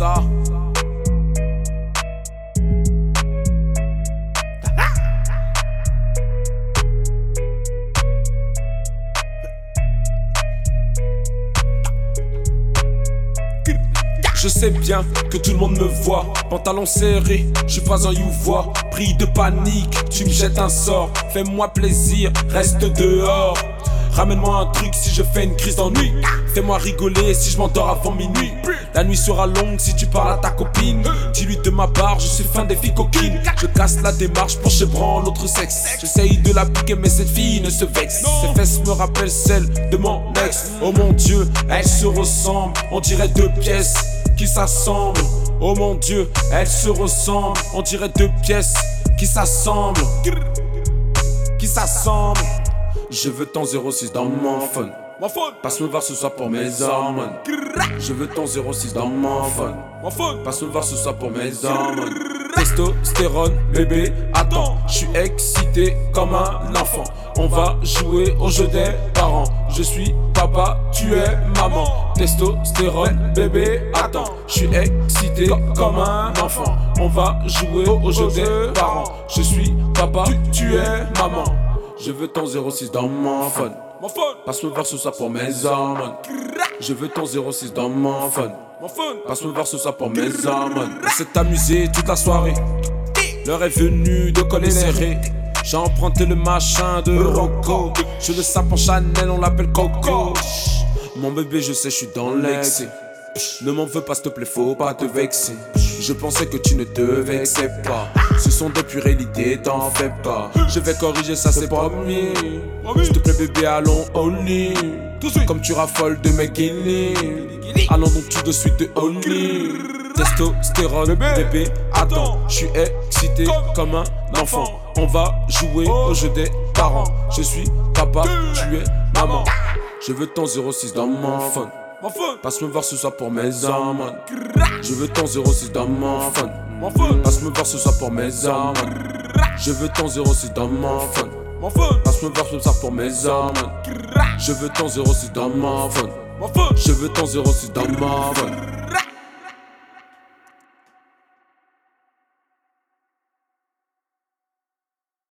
Je sais bien que tout le monde me voit, pantalon serré, je suis pas un youvois, pris de panique, tu me jettes un sort, fais-moi plaisir, reste dehors. Ramène-moi un truc si je fais une crise d'ennui. Fais-moi rigoler si je m'endors avant minuit. La nuit sera longue si tu parles à ta copine. Dis-lui de ma part, je suis fin des filles coquines. Je casse la démarche pour chebran l'autre sexe. J'essaye de la piquer, mais cette fille ne se vexe. Ses fesses me rappellent celles de mon ex. Oh mon dieu, elles se ressemblent. On dirait deux pièces qui s'assemblent. Oh mon dieu, elles se ressemblent. On dirait deux pièces qui s'assemblent. Qui s'assemblent. Je veux ton 06 dans mon phone. Mon phone, Passe me voir ce soir pour mes hormones. Je veux ton 06 dans mon phone. mon phone. Passe me voir ce soir pour mes hormones. Testostérone, bébé, attends. Je suis excité comme un enfant. On va jouer au jeu des parents. Je suis papa, tu es maman. Testostérone, bébé, attends. Je suis excité comme un enfant. On va jouer au jeu des parents. Je suis papa, tu es maman. Je veux ton 06 dans mon phone. Mon phone, Passe me voir ce soir pour mes hormones. Je veux ton 06 dans mon phone. mon phone. Passe me voir ce soir pour mes hormones. On s'est amusé toute la soirée. L'heure est venue de coller serré. J'ai emprunté le machin de Rocco. Je le sape en Chanel, on l'appelle Coco. Mon bébé, je sais, je suis dans l'excès. Ne m'en veux pas, s'il te plaît, faut pas te vexer. Je pensais que tu ne te vexais pas. Ce sont des puérilités, t'en fais pas. Je vais corriger ça, c'est promis. S'il te plaît, bébé, allons au lit. Comme tu raffoles de mes guinées. Allons donc tout de suite de au lit. Testostérone, bébé, attends. Je suis excité comme un enfant. On va jouer au jeu des parents. Je suis papa, tu es maman. Je veux ton 06 dans mon phone. Passe me voir ce soir pour mes hormones. Je veux ton 06 dans mon phone. Passe me voir ce soir pour mes hormones. Je veux ton 06 dans mon phone. Passe me voir ce soir pour mes hormones. Je veux ton 06 dans mon phone. Je veux ton 06 dans mon phone.